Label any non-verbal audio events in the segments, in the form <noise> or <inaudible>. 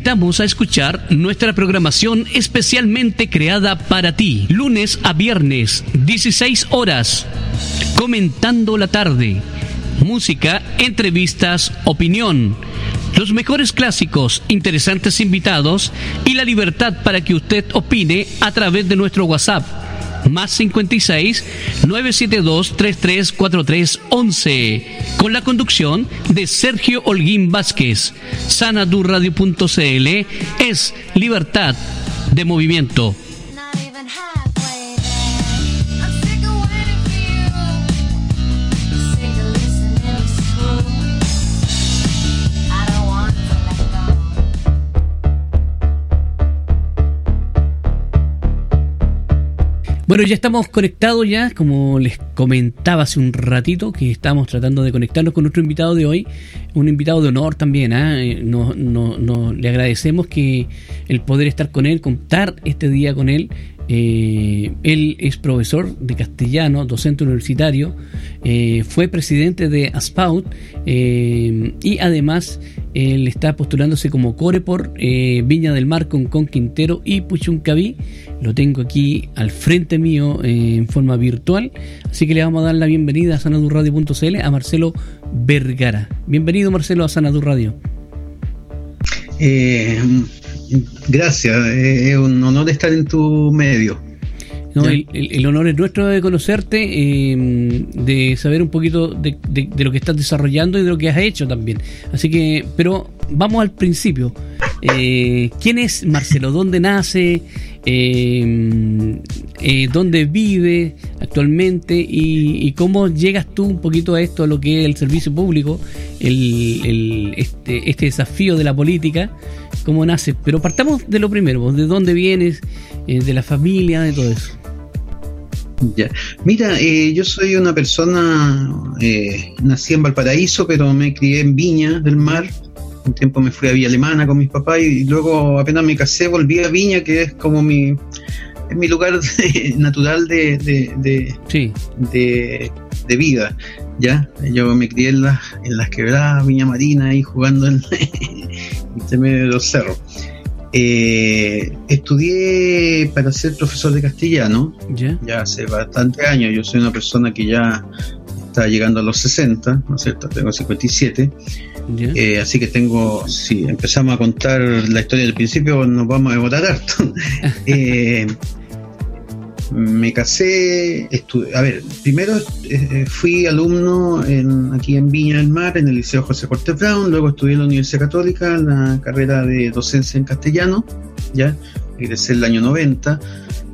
invitamos a escuchar nuestra programación especialmente creada para ti, lunes a viernes, 16 horas, comentando la tarde, música, entrevistas, opinión, los mejores clásicos, interesantes invitados y la libertad para que usted opine a través de nuestro WhatsApp más 56 972 3343 11 con la conducción de Sergio Holguín Vázquez. Sanadurradio.cl es libertad de movimiento. Bueno, ya estamos conectados ya, como les comentaba hace un ratito, que estamos tratando de conectarnos con nuestro invitado de hoy, un invitado de honor también. ¿eh? No, no, le agradecemos que el poder estar con él, contar este día con él. Eh, él es profesor de castellano, docente universitario, eh, fue presidente de ASPAUT eh, y además él está postulándose como core por Viña del Mar con Con Quintero y Puchuncaví. Lo tengo aquí al frente mío en forma virtual, así que le vamos a dar la bienvenida a sanadurradio.cl a Marcelo Vergara. Bienvenido Marcelo a Sanadur Radio. Gracias, es un honor estar en tu medio. el, honor es nuestro de conocerte, em, de saber un poquito de, lo que estás desarrollando y de lo que has hecho también. Así que, pero vamos al principio. Eh, ¿Quién es Marcelo? ¿Dónde nace? Em, eh, ¿Dónde vive actualmente? Y, cómo llegas tú un poquito a esto, a lo que es el servicio público, el, este, este desafío de la política? cómo nace. Pero partamos de lo primero, de dónde vienes, eh, de la familia, de todo eso. Ya. Mira, eh, yo soy una persona, eh, nací en Valparaíso, pero me crié en Viña del Mar. Un tiempo me fui a Villa Alemana con mis papás y, luego apenas me casé volví a Viña, que es como mi, es mi lugar <laughs> natural de, de, de, vida. ¿ya? Yo me crié en las, en las quebradas, Viña Marina, y jugando en, <laughs> medio de los cerros. Eh, estudié para ser profesor de castellano, ya hace bastante años. Yo soy una persona que ya está llegando a los 60, ¿no es cierto? Tengo 57. Eh, así que tengo, si empezamos a contar la historia del principio, nos vamos a demorar harto. <laughs> eh, me casé, a ver, primero eh, fui alumno en, aquí en Viña del Mar, en el Liceo José Cortés Brown, luego estudié en la Universidad Católica, la carrera de docencia en castellano, ya, egresé el año 90,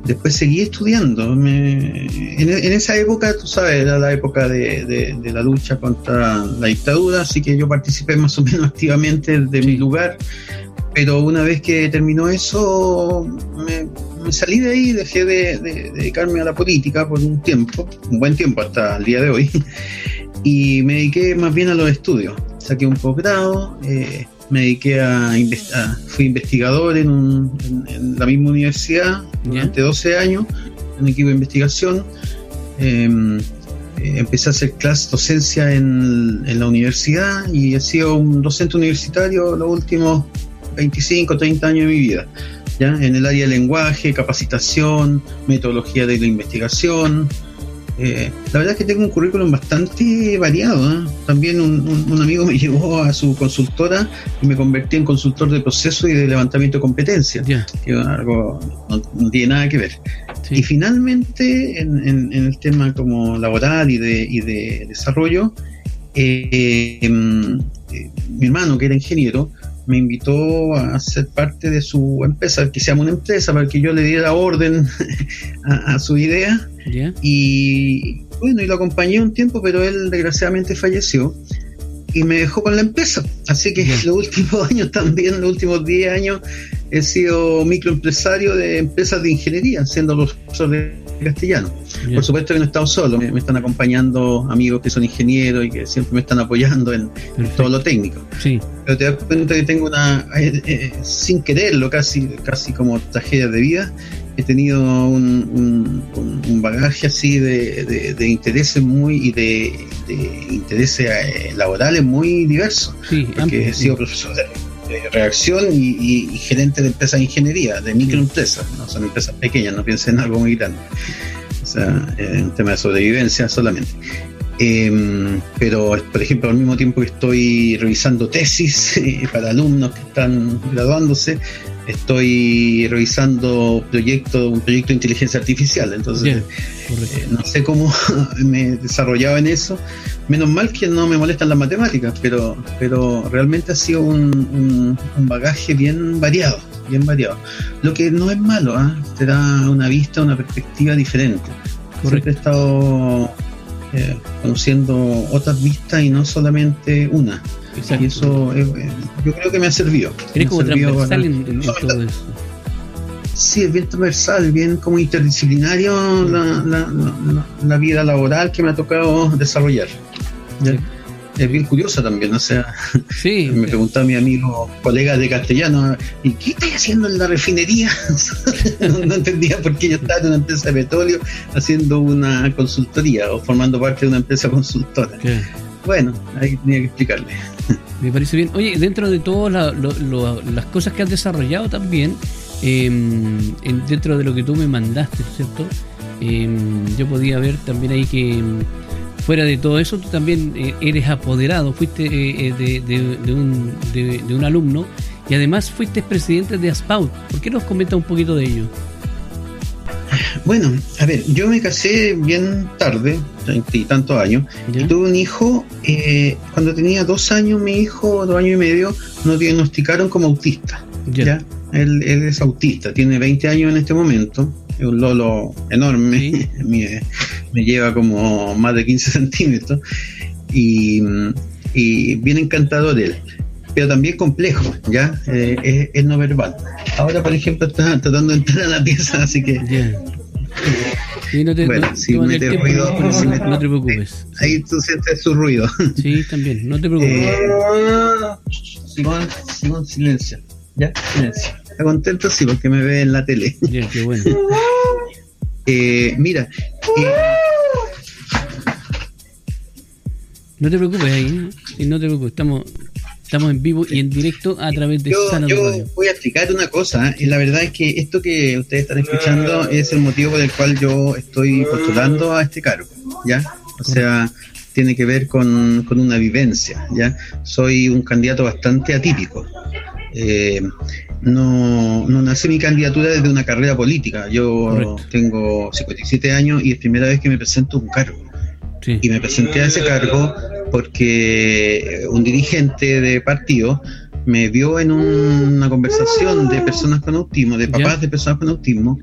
después seguí estudiando. en, esa época, tú sabes, era la época de, la lucha contra la dictadura, así que yo participé más o menos <laughs> activamente de mi lugar, pero una vez que terminó eso, me salí de ahí, dejé de, dedicarme a la política por un tiempo, un buen tiempo hasta el día de hoy, y me dediqué más bien a los estudios. Saqué un posgrado, eh, me dediqué a, investigar, fui investigador en, la misma universidad durante 12 años, en un equipo de investigación. Em, eh, empecé a hacer clase docencia en, en, la universidad y he sido un docente universitario los últimos 25, 30 años de mi vida en el área de lenguaje, capacitación, metodología de la investigación. Eh, la verdad es que tengo un currículum bastante variado. ¿eh? También un, amigo me <laughs> llevó a su consultora y me convertí en consultor de proceso y de levantamiento de competencias, que algo no, tiene nada que ver. Y finalmente, en, el tema como laboral y de, y de desarrollo, eh, em, mi hermano, que era ingeniero, me invitó a ser parte de su empresa, que se llama una empresa, para que yo le diera orden <laughs> a, su idea. Y bueno, y lo acompañé un tiempo, pero él desgraciadamente falleció y me dejó con la empresa. Así que <laughs> los últimos <laughs> años también, los últimos 10 años, he sido microempresario de empresas de ingeniería, siendo los profesores castellano. Por supuesto que no he estado solo, me, están acompañando amigos que son ingenieros y que siempre me están apoyando en, todo lo técnico. Pero te das cuenta que tengo una, eh, eh, sin quererlo, casi, casi como tragedia de vida, he tenido un, bagaje así de, intereses muy y de, intereses eh, laborales muy diversos. porque he sido profesor de reacción y, gerente de empresas de ingeniería, de microempresas, no son empresas pequeñas, no piensen en algo muy grande. O sea, es un tema de sobrevivencia solamente. Em, pero, por ejemplo, al mismo tiempo que estoy revisando tesis <laughs> para alumnos que están graduándose, estoy revisando proyecto, un proyecto de inteligencia artificial. Entonces, eh, no sé cómo <laughs> me desarrollaba en eso. Menos mal que no me molestan las matemáticas, pero, pero realmente ha sido un, bagaje bien variado, bien variado. Lo que no es malo, ¿ah? te da una vista, una perspectiva diferente. Siempre he estado eh, conociendo otras vistas y no solamente una. Y eso yo creo que me ha servido. Eres como transversal en, todo eso. Sí, es bien transversal, bien como interdisciplinario la, vida laboral que me ha tocado desarrollar es bien curiosa también, o sea, <laughs> <laughs> me preguntaba mi amigo, colega de castellano, ¿y qué estás haciendo en la refinería? <laughs> no, entendía por qué yo estaba en una empresa de petróleo haciendo una consultoría o formando parte de una empresa consultora. Bueno, ahí tenía que explicarle. Me parece bien. Oye, dentro de todas las cosas que has desarrollado también, em, dentro de lo que tú me mandaste, ¿cierto? Em, yo podía ver también ahí que fuera de todo eso, tú también eh, eres apoderado, fuiste eh, eh, de, un, de, un, alumno y además fuiste presidente de ASPAUT. ¿Por qué nos comenta un poquito de ello? Bueno, a ver, yo me casé bien tarde, treinta y tantos años, y tuve un hijo, cuando tenía dos años, mi hijo, dos años y medio, nos diagnosticaron como autista. ¿ya? Él, es autista, tiene 20 años en este momento, es un lolo enorme, <laughs> me lleva como más de 15 centímetros y, y bien encantador él, pero también complejo, ¿ya? Eh, es, no verbal. Ahora, por ejemplo, está tratando de entrar a la pieza, así que... no te, bueno, si ruido, no, te preocupes. Ahí tú sientes su ruido. Sí, también, no te preocupes. Eh, Simón, silencio. ¿Ya? Silencio. ¿Está contento? Sí, porque me ve en la tele. Bien, qué bueno. <laughs> eh, mira, eh, No te preocupes ahí, ¿eh? no te preocupes, estamos, estamos en vivo y en directo a través de yo, yo voy a explicar una cosa, y la verdad es que esto que ustedes están escuchando es el motivo por el cual yo estoy postulando a este cargo, ¿ya? O sea, tiene que ver con, con una vivencia, ¿ya? Soy un candidato bastante atípico. Eh, no, no nací mi candidatura desde una carrera política. Yo tengo 57 años y es primera vez que me presento un cargo. Y me presenté a ese cargo porque un dirigente de partido me vio en una conversación de personas con autismo, de papás de personas con autismo,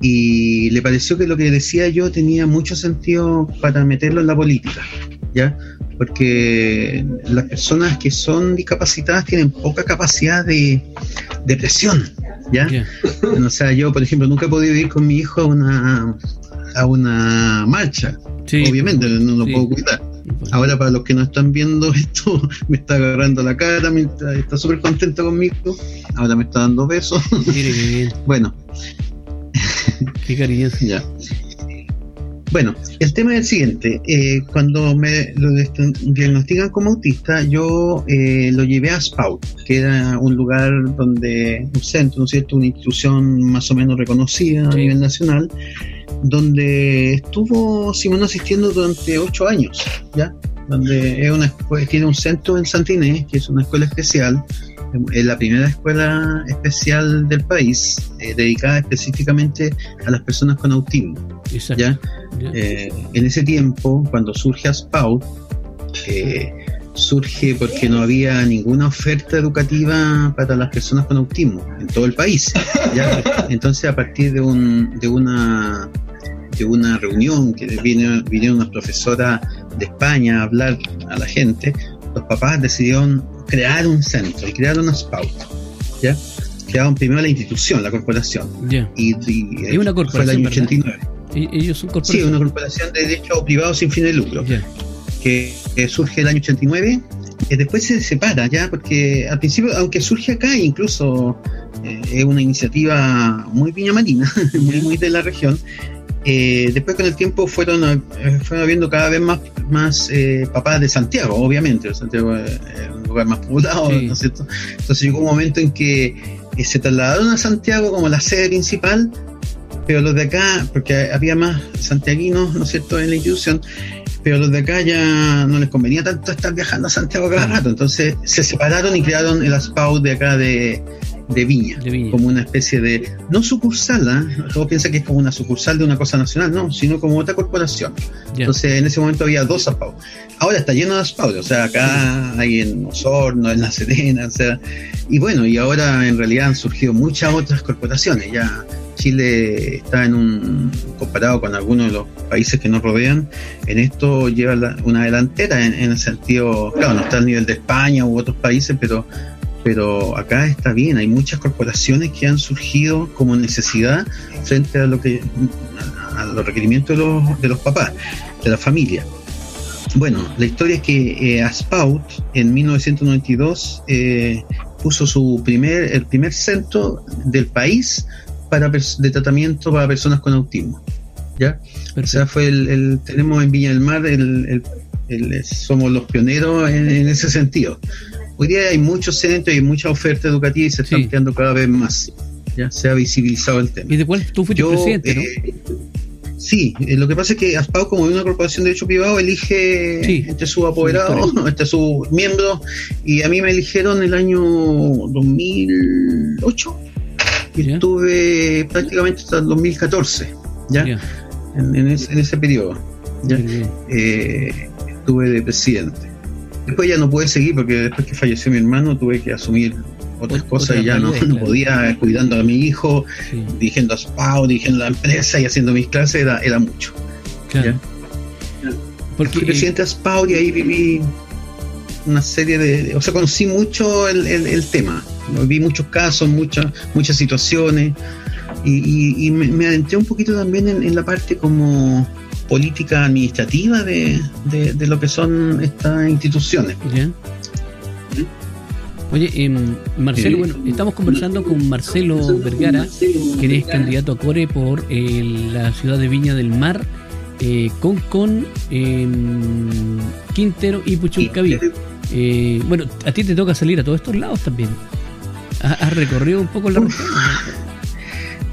y le pareció que lo que decía yo tenía mucho sentido para meterlo en la política, ¿ya? Porque las personas que son discapacitadas tienen poca capacidad de, de presión, ¿ya? O sea, yo, por ejemplo, nunca he podido ir con mi hijo a una, a una marcha, obviamente, no lo puedo cuidar. Ahora para los que no están viendo <laughs> esto, me está agarrando la cara, está súper contento conmigo, ahora me está dando besos. <laughs> bueno. Qué cariñoso. ya. Bueno, el tema es el siguiente. Eh, cuando me lo diagnostican como autista, yo eh, lo llevé a SPAUT, que era un lugar donde, un centro, ¿no es cierto?, una institución más o menos reconocida a nivel nacional, donde estuvo Simón asistiendo durante ocho años, ¿ya? Donde es una tiene un centro en Santinés, que es una escuela especial, es la primera escuela especial del país, eh, dedicada específicamente a las personas con autismo. ¿ya? Eh, en ese tiempo, cuando surge ASPAU, eh, surge porque no había ninguna oferta educativa para las personas con autismo en todo el país. ¿ya? <laughs> Entonces, a partir de, un, de una de una reunión que vino, vinieron unas profesoras de España a hablar a la gente, los papás decidieron crear un centro y crear una SPAUT. ¿ya? Crearon primero la institución, la corporación. Y, y, una corporación. Fue el año 89. ¿Ellos son corporación? Sí, una corporación de derecho privado sin fin de lucro. Que, surge el año 89 y después se separa ya porque al principio aunque surge acá incluso eh, es una iniciativa muy piñamarina <laughs> muy, muy de la región eh, después con el tiempo fueron, eh, fueron habiendo cada vez más, más eh, papás de Santiago, obviamente. Santiago es un lugar más poblado, ¿no es cierto? Entonces llegó un momento en que se trasladaron a Santiago como la sede principal, pero los de acá, porque había más santiaguinos, ¿no es cierto?, en la institución, pero los de acá ya no les convenía tanto estar viajando a Santiago cada rato, entonces se separaron y crearon el ASPAU de acá de, de Viña, como una especie de, no sucursal, ¿eh? todos piensan que es como una sucursal de una cosa nacional, no, sino como otra corporación. Entonces en ese momento había dos ASPAU. Ahora está lleno de ASPAU, o sea, acá hay en Osorno, en La Serena, o sea, y bueno, y ahora en realidad han surgido muchas otras corporaciones, ya Chile está en un, comparado con algunos de los países que nos rodean, en esto lleva una delantera en, en el sentido, claro, no está al nivel de España u otros países, pero pero acá está bien, hay muchas corporaciones que han surgido como necesidad frente a lo que a los requerimientos de los, de los papás, de la familia. Bueno, la historia es que eh, Aspaut en 1992 eh, puso su primer, el primer centro del país para de tratamiento para personas con autismo. ¿ya? O sea, fue el, tenemos en Viña del Mar, el, somos los pioneros en ese sentido. Hoy día hay muchos centros y mucha oferta educativa y se están creando cada vez más. Ya se ha visibilizado el tema. ¿Y de cuál tú fuiste presidente, no? Eh, sí, eh, lo que pasa es que ASPAO, como es una corporación de derecho privado, elige entre sus apoderados, <laughs> entre sus miembros, y a mí me eligieron el año 2008 y estuve prácticamente hasta el 2014, ¿ya? En, ese, periodo. ¿ya? Eh, estuve de presidente. Después ya no pude seguir porque después que falleció mi hermano tuve que asumir otras cosas y ya no, <laughs> podía cuidando a mi hijo, dirigiendo a SPAO, dirigiendo la empresa y haciendo mis clases era, era mucho. Claro. Porque, Fui presidente de SPAO y ahí viví una serie de, o sea, conocí mucho el, el, tema, vi muchos casos, muchas muchas situaciones y, me, adentré un poquito también en la parte como política administrativa de, de, lo que son estas instituciones. Oye, em, Marcelo, bueno, estamos conversando con Marcelo Vergara, que es candidato a Core por eh, la ciudad de Viña del Mar, eh, con con em, Quintero y Puchuncaví. Eh, bueno, a ti te toca salir a todos estos lados también. ¿Has, recorrido un poco la región?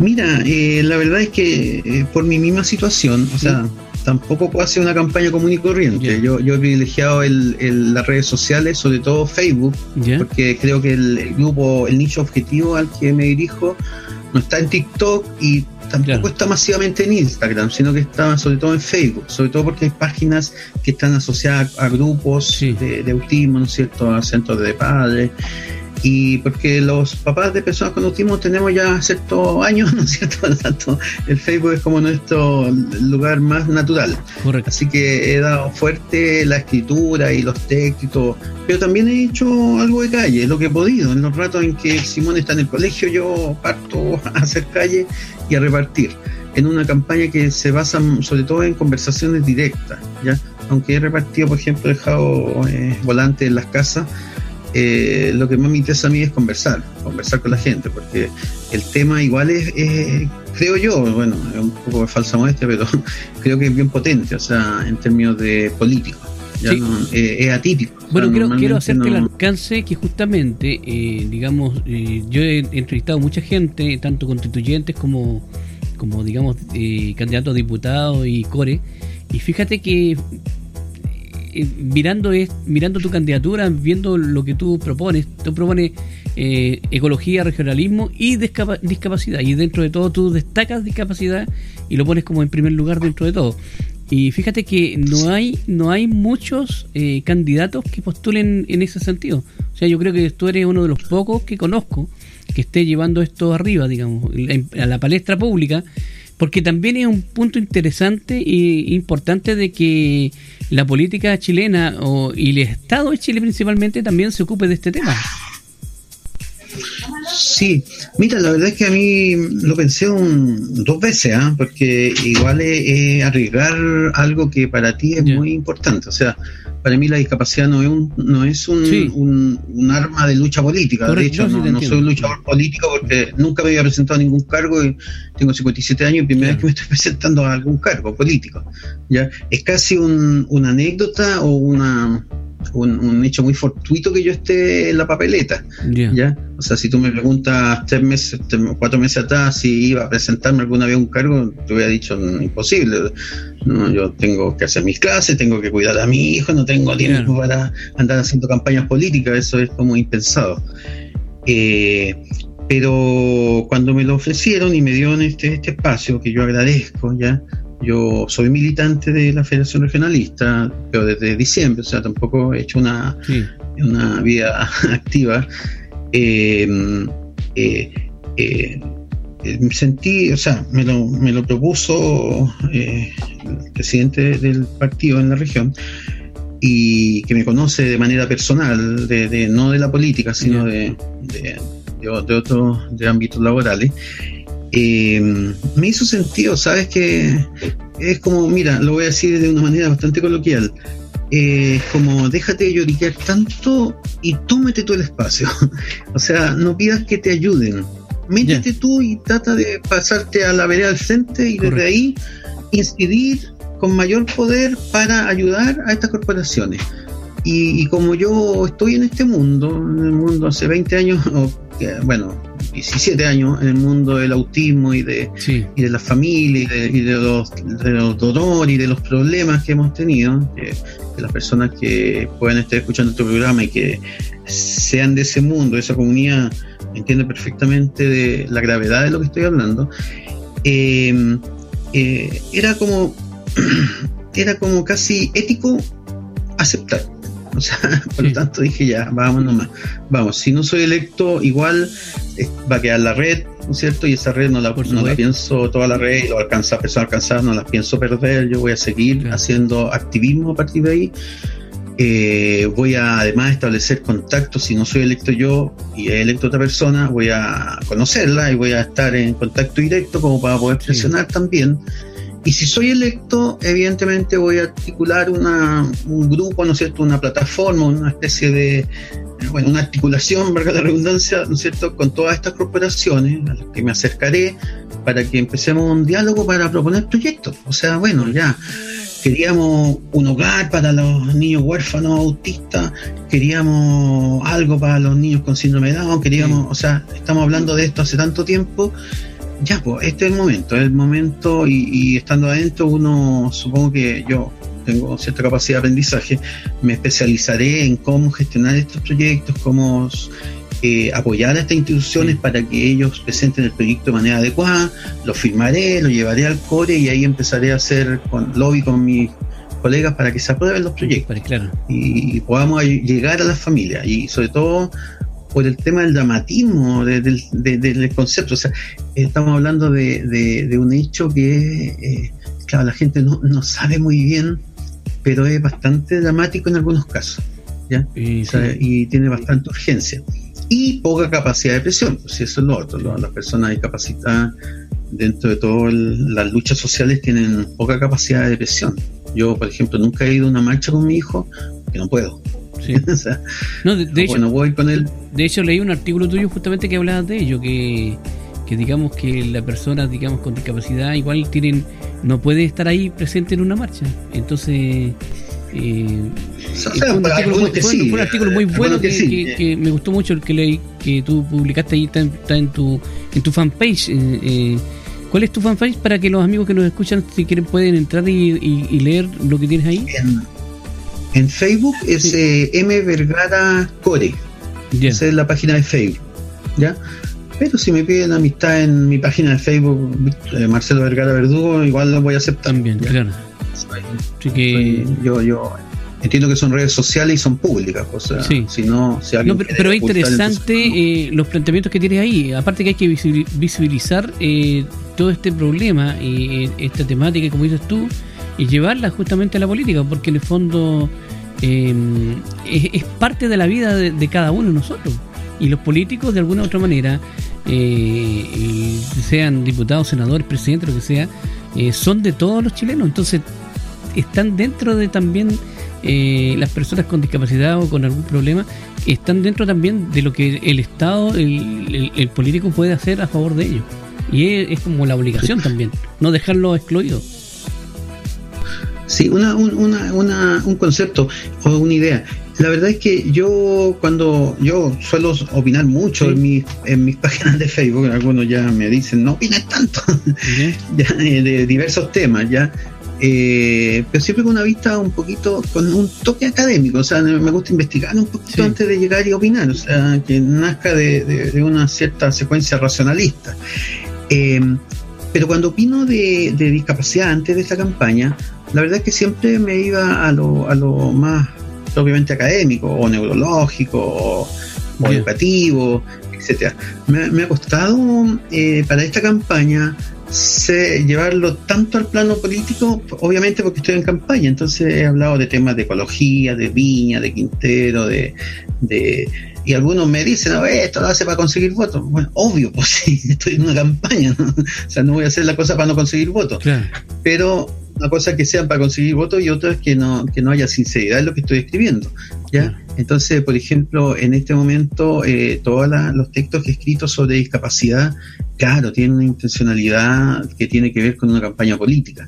Mira, eh, la verdad es que eh, por mi misma situación, o sea, tampoco puedo hacer una campaña común y corriente. Yo, yo he privilegiado el, las redes sociales, sobre todo Facebook, porque creo que el, grupo, el nicho objetivo al que me dirijo no está en TikTok y tampoco está masivamente en Instagram, sino que está sobre todo en Facebook, sobre todo porque hay páginas que están asociadas a grupos de, de, autismo, ¿no es cierto?, a centros de padres y porque los papás de personas con autismo tenemos ya ciertos años, <laughs> ¿no es cierto? Por lo tanto, el Facebook es como nuestro lugar más natural. Correcto. Así que he dado fuerte la escritura y los textos, pero también he hecho algo de calle, lo que he podido. En los ratos en que Simón está en el colegio, yo parto <laughs> a hacer calle y a repartir en una campaña que se basa sobre todo en conversaciones directas, ¿ya? Aunque he repartido, por ejemplo, he dejado eh, volantes en las casas, eh, lo que más me interesa a mí es conversar, conversar con la gente, porque el tema igual es, creo yo, bueno, es un poco de falsa modestia, pero <laughs> creo que es bien potente, o sea, en términos de político. Eh, es atípico. Bueno, quiero, quiero hacerte el alcance que justamente, eh, digamos, yo he entrevistado mucha gente, tanto constituyentes como, como digamos, candidatos a diputados y core, y fíjate que eh, mirando, mirando tu candidatura, viendo lo que tú propones, tú propones eh, ecología, regionalismo y discapacidad. Y dentro de todo tú destacas discapacidad y lo pones como en primer lugar dentro de todo. Y fíjate que no hay, no hay muchos eh, candidatos que postulen en ese sentido. O sea, yo creo que tú eres uno de los pocos que conozco que esté llevando esto arriba, digamos, a la palestra pública porque también es un punto interesante e importante de que la política chilena o, y el Estado de Chile principalmente también se ocupe de este tema. Sí, mira, la verdad es que a mí lo pensé un, dos veces, ¿ah? porque igual es, arriesgar algo que para ti es muy importante. O sea, para mí la discapacidad no es un, no es un, un, arma de lucha política. de hecho, no, no soy un luchador político porque nunca me había presentado a ningún cargo y tengo 57 años y primera vez que me estoy <laughs> presentando a algún cargo político. ¿ya? Es casi una anécdota o una un, hecho muy fortuito que yo esté en la papeleta. ¿ya? O sea, si tú me preguntas tres meses, cuatro meses atrás si iba a presentarme alguna vez un cargo, te hubiera dicho imposible. No, yo tengo que hacer mis clases, tengo que cuidar a mi hijo, no tengo tiempo para andar haciendo campañas políticas, eso es como impensado. Eh, pero cuando me lo ofrecieron y me dieron este, este espacio, que yo agradezco, ¿ya? Yo soy militante de la Federación Regionalista, pero desde diciembre, o sea, tampoco he hecho una, una vida <laughs> activa. Eh, eh, me sentí, o sea, me lo, me lo propuso eh, el presidente del partido en la región y que me conoce de manera personal, de, no de la política, sino de, de, de, otros de ámbitos laborales. Eh, me hizo sentido, ¿sabes? Que es como, mira, lo voy a decir de una manera bastante coloquial. Eh, es como, déjate de lloriquear tanto y tómate tú el espacio. <laughs> o sea, no pidas que te ayuden. Métete tú y trata de pasarte a la vereda al frente y desde ahí incidir con mayor poder para ayudar a estas corporaciones. Y, y, como yo estoy en este mundo, en el mundo hace 20 años, <laughs> o, bueno, 17 años en el mundo del autismo y de, y de la familia y de, los, de los dolores y de los problemas que hemos tenido, que, las personas que puedan estar escuchando este programa y que sean de ese mundo, de esa comunidad, entienden perfectamente de la gravedad de lo que estoy hablando, eh, eh, era como <clears throat> era como casi ético aceptar O sea, <laughs> por lo tanto dije ya, vamos nomás. Vamos, si no soy electo, igual eh, va a quedar la red, ¿no es cierto? Y esa red no la, no la pienso, toda la red, y lo alcanza, persona alcanzar, no la pienso perder. Yo voy a seguir haciendo activismo a partir de ahí. Eh, voy a además establecer contactos, si no soy electo yo y he electo otra persona, voy a conocerla y voy a estar en contacto directo como para poder presionar también y si soy electo, evidentemente voy a articular una, un grupo, ¿no es cierto?, una plataforma, una especie de, bueno, una articulación, <laughs> valga la redundancia, ¿no es cierto?, con todas estas corporaciones a las que me acercaré para que empecemos un diálogo para proponer proyectos. O sea, bueno, ya queríamos un hogar para los niños huérfanos autistas, queríamos algo para los niños con síndrome de Down, queríamos, o sea, estamos hablando de esto hace tanto tiempo ya, pues este es el momento, es el momento y, estando adentro uno, supongo que yo tengo cierta capacidad de aprendizaje, me especializaré en cómo gestionar estos proyectos, cómo eh, apoyar a estas instituciones para que ellos presenten el proyecto de manera adecuada, lo firmaré, lo llevaré al core y ahí empezaré a hacer con, lobby con mis colegas para que se aprueben los proyectos claro. y podamos llegar a las familias y sobre todo por el tema del dramatismo del concepto. O sea, estamos hablando de, un hecho que, eh, claro, la gente no, no, sabe muy bien, pero es bastante dramático en algunos casos. ¿ya? Y, tiene bastante urgencia. Y poca capacidad de presión, pues eso es lo otro. Las personas discapacitadas, dentro de todas las luchas sociales, tienen poca capacidad de presión. Yo, por ejemplo, nunca he ido a una marcha con mi hijo, que no puedo <laughs> no, de, hecho, voy con él. De hecho, leí un artículo tuyo justamente que hablaba de ello, que, digamos que la persona digamos con discapacidad igual tienen no puede estar ahí presente en una marcha. Entonces, eh, fue, un artículo muy, bueno que, me gustó mucho el que leí, que tú publicaste ahí, está, en tu en tu fanpage. Eh, eh, ¿Cuál es tu fanpage para que los amigos que nos escuchan, si quieren, pueden entrar y, leer lo que tienes ahí? En Facebook es eh, M Vergara Core. Esa es la página de Facebook. ¿Ya? Pero si me piden amistad en mi página de Facebook, eh, Marcelo Vergara Verdugo, igual lo voy a aceptar. También, claro. yo, yo entiendo que son redes sociales y son públicas. O sea, si no, pero, es interesante eh, los planteamientos que tienes ahí. Aparte que hay que visibilizar todo este problema, y esta temática, como dices tú, y llevarla justamente a la política, porque en el fondo em, es, parte de la vida de, cada uno de nosotros. Y los políticos, de alguna u otra manera, eh, sean diputados, senadores, presidentes, lo que sea, eh, son de todos los chilenos. Entonces, están dentro de también eh, las personas con discapacidad o con algún problema están dentro también de lo que el Estado, el, político puede hacer a favor de ellos. Y es, como la obligación también, no dejarlo excluido. Sí, una, una, una, un concepto o una idea. La verdad es que yo cuando yo suelo opinar mucho en, mis, en mis páginas de Facebook, algunos ya me dicen no opines tanto <laughs> eh, de diversos temas, ya. Eh, pero siempre con una vista un poquito, con un toque académico, o sea, me gusta investigar un poquito antes de llegar y opinar, o sea, que nazca de, una cierta secuencia racionalista. Eh, pero cuando opino de, discapacidad antes de esta campaña, la verdad es que siempre me iba a lo, a lo más propiamente académico, o neurológico, o, educativo, etcétera. Me, ha costado eh, para esta campaña sé llevarlo tanto al plano político, obviamente porque estoy en campaña, entonces he hablado de temas de ecología, de viña, de Quintero, de, de y algunos me dicen, no, esto lo hace para conseguir votos. Bueno, obvio, pues <laughs> sí, estoy en una campaña, ¿no? o sea, no voy a hacer la cosa para no conseguir votos. Pero una cosa que sean para conseguir votos y otra es que no, que no haya sinceridad en lo que estoy escribiendo. ¿ya? Entonces, por ejemplo, en este momento, eh, todos los textos que he escrito sobre discapacidad, claro, tienen una intencionalidad que tiene que ver con una campaña política.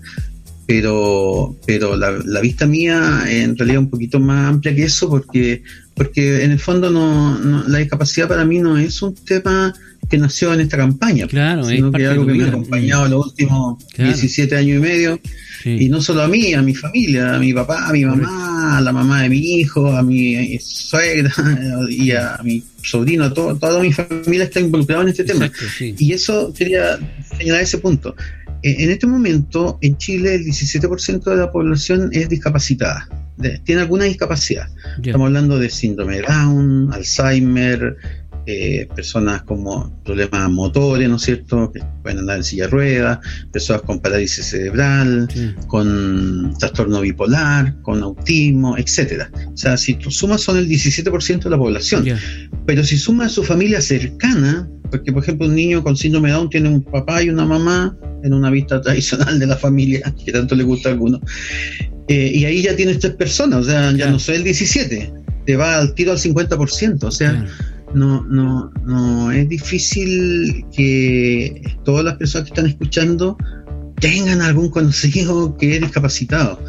Pero, pero la, vista mía en realidad es un poquito más amplia que eso porque, porque en el fondo no, la discapacidad para mí no es un tema que nació en esta campaña, claro, sino que es algo que me ha acompañado los últimos 17 años y medio. Y no solo a mí, a mi familia, a mi papá, a mi mamá, a la mamá de mi hijo, a mi suegra <laughs> y a mi sobrino, todo, toda mi familia está involucrada en este tema. Y eso quería señalar ese punto. E, en este momento, en Chile, el 17% de la población es discapacitada, tiene alguna discapacidad. Estamos hablando de síndrome de Down, Alzheimer, eh, personas con problemas motores, ¿no es cierto?, que pueden andar en silla de ruedas, personas con parálisis cerebral, con trastorno bipolar, con autismo, etcétera. O sea, si tú sumas son el 17% de la población. Pero si sumas a su familia cercana, porque por ejemplo un niño con síndrome de Down tiene un papá y una mamá en una vista tradicional de la familia, <laughs> que tanto le gusta a alguno, eh, y ahí ya tienes tres personas, o sea, ya no soy el 17, te va al tiro al 50%, o sea no, no, no es difícil que todas las personas que están escuchando tengan algún conocido que es discapacitado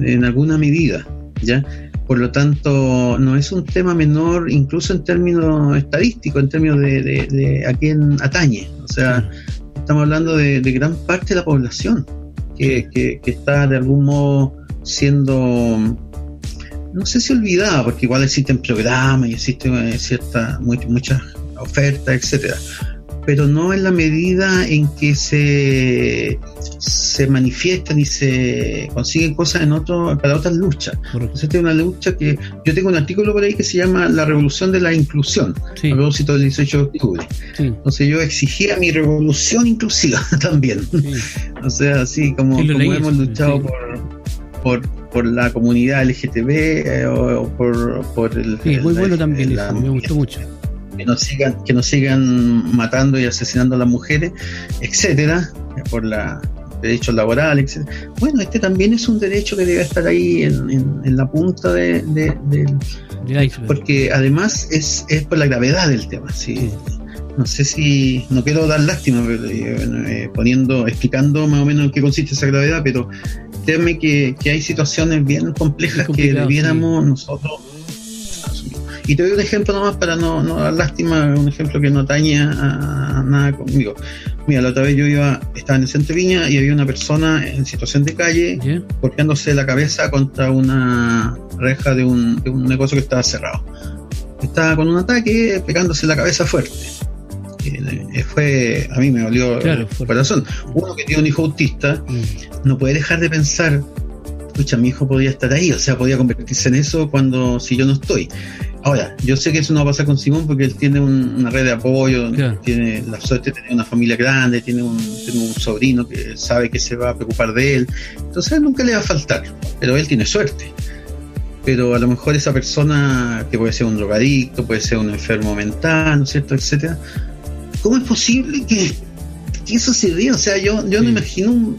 en alguna medida, ¿ya? Por lo tanto, no es un tema menor, incluso en términos estadísticos, en términos de, a quién atañe. O sea, estamos hablando de, gran parte de la población que, que está de algún modo siendo no sé si olvidada, porque igual existen programas y existen eh, ciertas, muchas ofertas, etcétera, pero no en la medida en que se, se manifiestan y se consiguen cosas en otro, para otras luchas. Entonces, esta es una lucha que yo tengo un artículo por ahí que se llama La Revolución de la Inclusión, a propósito del 18 de octubre. Entonces, yo exigía mi revolución inclusiva <laughs> también. o sea, así como, como hemos luchado por por, por la comunidad LGTB eh, o, por, por el... Sí, muy bueno también me gustó mucho. Que nos sigan, que nos sigan matando y asesinando a las mujeres, etcétera, por la derechos laborales, etcétera. Bueno, este también es un derecho que debe estar ahí en, en, la punta de, del... porque además es, es por la gravedad del tema, sí. no sé si, no quiero dar lástima eh, eh, poniendo, explicando más o menos en qué consiste esa gravedad, pero créeme que, hay situaciones bien complejas que debiéramos nosotros y te doy un ejemplo nomás para no, dar lástima, un ejemplo que no taña a, nada conmigo. Mira, la otra vez yo iba, estaba en el centro de Viña y había una persona en situación de calle golpeándose la cabeza contra una reja de un, de un negocio que estaba cerrado. Estaba con un ataque, pegándose la cabeza fuerte. Eh, fue, a mí me dolió el corazón. Uno que tiene un hijo autista mm. no puede dejar de pensar, escucha, mi hijo podría estar ahí, o sea, podía convertirse en eso cuando si yo no estoy. Ahora, yo sé que eso no va a pasar con Simón porque él tiene una red de apoyo, tiene la suerte de tener una familia grande, tiene un, tiene un sobrino que sabe que se va a preocupar de él, entonces nunca le va a faltar, pero él tiene suerte pero a lo mejor esa persona que puede ser un drogadicto, puede ser un enfermo mental, ¿no es cierto?, etcétera, ¿cómo es posible que, eso se dé? O sea, yo, yo no imagino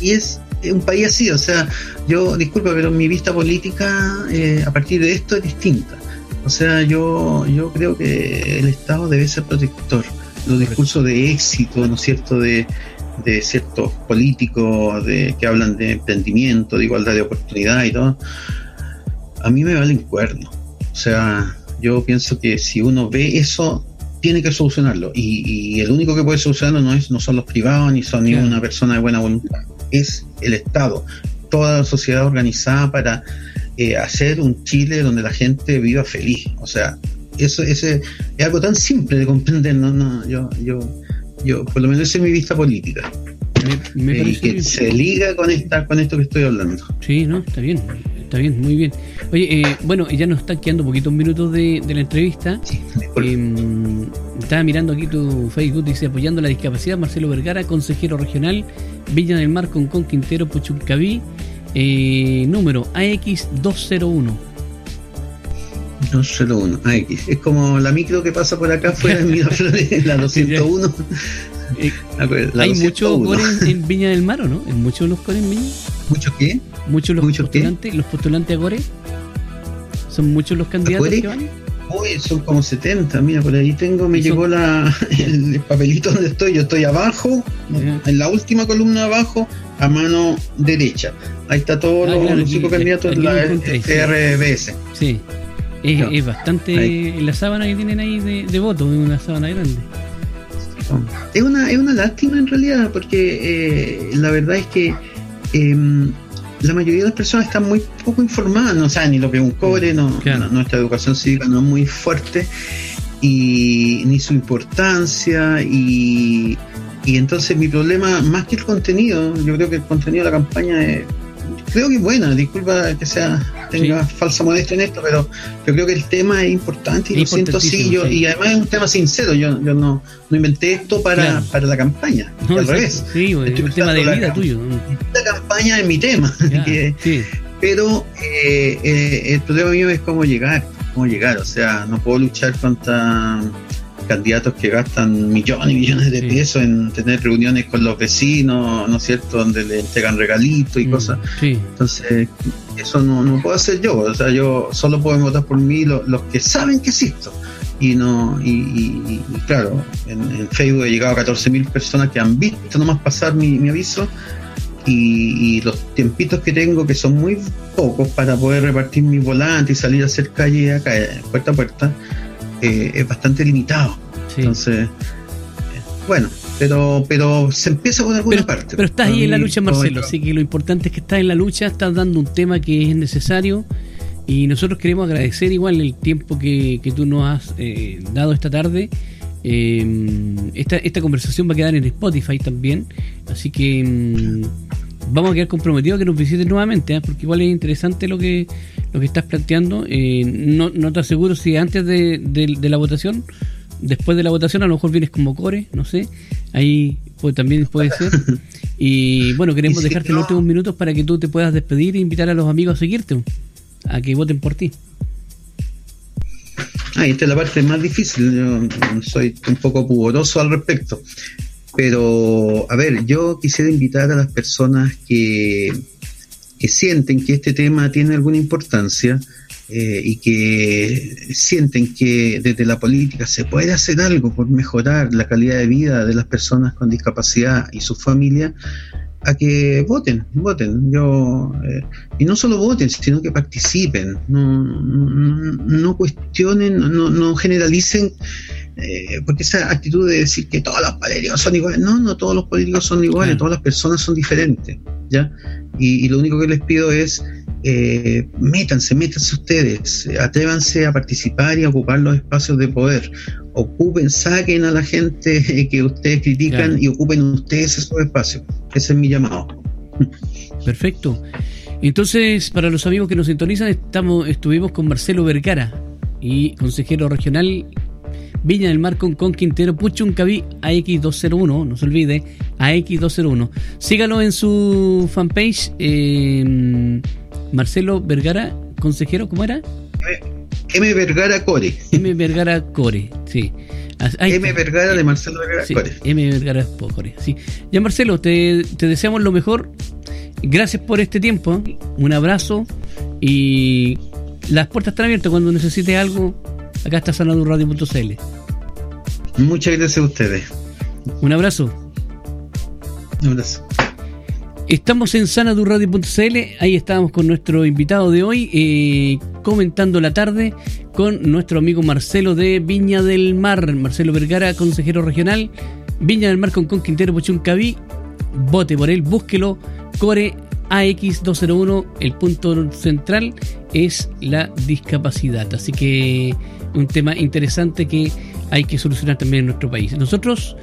y es, un país así, o sea, yo, disculpa, pero mi vista política eh, a partir de esto es distinta. O sea, yo, yo creo que el Estado debe ser protector. Los discursos de éxito, ¿no es cierto?, de, de ciertos políticos de, que hablan de emprendimiento, de igualdad de oportunidad y todo, a mí me valen cuernos. O sea, yo pienso que si uno ve eso, tiene que solucionarlo. Y, el único que puede solucionarlo no, es, no son los privados ni son ni una persona de buena voluntad, es el Estado, toda la sociedad organizada para eh, hacer un Chile donde la gente viva feliz. O sea, eso, ese es algo tan simple de comprender. No, no, yo, yo yo, por lo menos esa es mi vista política. Me, eh, que se liga con esta, con esto que estoy hablando. Sí, no, está bien, está bien, muy bien. Oye, eh, bueno, ya nos están quedando poquitos minutos de, la entrevista. Em, estaba mirando aquí tu Facebook, dice apoyando la discapacidad, Marcelo Vergara, consejero regional, Villa del Mar con Con Quintero, Puchuncaví, eh, número AX201. 201, AX. Es como la micro que pasa por acá fuera de Miraflores, <laughs> la 201. Eh, <laughs> ¿Hay muchos cores en Viña del Mar o no? ¿En muchos los cores en Viña? ¿Muchos qué? ¿Muchos los postulantes? ¿Los postulantes a core? ¿Son muchos los candidatos que van? Uy, son como 70, mira, por ahí tengo, me llegó la, <laughs> el papelito donde estoy, yo estoy abajo, en la última columna abajo, a mano derecha. Ahí está todos ah, los, cinco candidatos de la RBS. Sí. Es, bastante la sábana que tienen ahí de, de votos, es una sábana grande. Es una, es una lástima en realidad, porque eh, la verdad es que em, la mayoría de las personas están muy poco informadas, no saben ni lo que es un cobre, no, nuestra educación cívica no es muy fuerte, y ni su importancia, y, y entonces mi problema, más que el contenido, yo creo que el contenido de la campaña es creo que es buena, disculpa que sea tenga falsa modestia en esto, pero yo creo que el tema es importante y lo siento así, yo, y además es un tema sincero, yo, yo no, no inventé esto para, para la campaña, al revés. Sí, es un tema de vida tuyo. La campaña es mi tema, <laughs> pero eh, eh, el problema mío es cómo llegar, cómo llegar, o sea, no puedo luchar contra candidatos que gastan millones y millones de pesos en tener reuniones con los vecinos, ¿no es cierto?, donde le entregan regalitos y mm, cosas. Entonces, eso no, no puedo hacer yo, o sea, yo solo puedo votar por mí los, que saben que existo. Y no y, claro, en, Facebook he llegado a 14.000 personas que han visto nomás pasar mi, aviso y, los tiempitos que tengo, que son muy pocos para poder repartir mi volante y salir a hacer calle acá, puerta a puerta, eh, es bastante limitado. Entonces, bueno, pero pero se empieza por alguna parte. Pero estás ahí en la lucha, Marcelo, así que lo importante es que estás en la lucha, estás dando un tema que es necesario y nosotros queremos agradecer igual el tiempo que, tú nos has eh, dado esta tarde. Eh, esta, esta conversación va a quedar en Spotify también, así que mm, vamos a quedar comprometidos a que nos visites nuevamente, porque igual es interesante lo que lo que estás planteando. Eh, no, no te aseguro si antes de, la votación, después de la votación, a lo mejor vienes como core, no sé. Ahí pues, también puede ser. <laughs> Y bueno, queremos dejarte los últimos minutos para que tú te puedas despedir e invitar a los amigos a seguirte, a que voten por ti. Ah, esta es la parte más difícil. Yo soy un poco pudoroso al respecto. Pero, a ver, yo quisiera invitar a las personas que que sienten que este tema tiene alguna importancia eh, y que sienten que desde la política se puede hacer algo por mejorar la calidad de vida de las personas con discapacidad y su familia, a que voten, voten. Yo eh, y no solo voten, sino que participen, no, no, cuestionen, no, no generalicen eh, porque esa actitud de decir que todos los políticos son iguales, no, no todos los políticos son iguales, todas las personas son diferentes, ¿ya? Y, lo único que les pido es, eh, métanse, métanse ustedes, atrévanse a participar y a ocupar los espacios de poder, ocupen, saquen a la gente <laughs> que ustedes critican y ocupen ustedes esos espacios, ese es mi llamado. Perfecto. Entonces, para los amigos que nos sintonizan, estamos, estuvimos con Marcelo Vergara y consejero regional Viña del Mar con, con Quintero, Puchuncaví, AX201, no se olvide, AX201. Sígalo en su fanpage, eh, Marcelo Vergara, consejero, ¿cómo era? M. Vergara Core. M. Vergara Core, sí. M. Vergara de Marcelo Vergara Core. M. Vergara Core, sí. Ya Marcelo, te, te deseamos lo mejor gracias por este tiempo. Un abrazo y las puertas están abiertas cuando necesite algo. Acá está sanadurradio.cl. Muchas gracias a ustedes. Un abrazo. Un abrazo. Estamos en sanadurradio.cl, ahí estábamos con nuestro invitado de hoy, eh, comentando la tarde con nuestro amigo Marcelo de Viña del Mar, Marcelo Vergara, consejero regional, Viña del Mar con Conquintero Pochuncaví, vote por él, búsquelo, Core AX201, el punto central es la discapacidad, así que un tema interesante que hay que solucionar también en nuestro país. Nosotros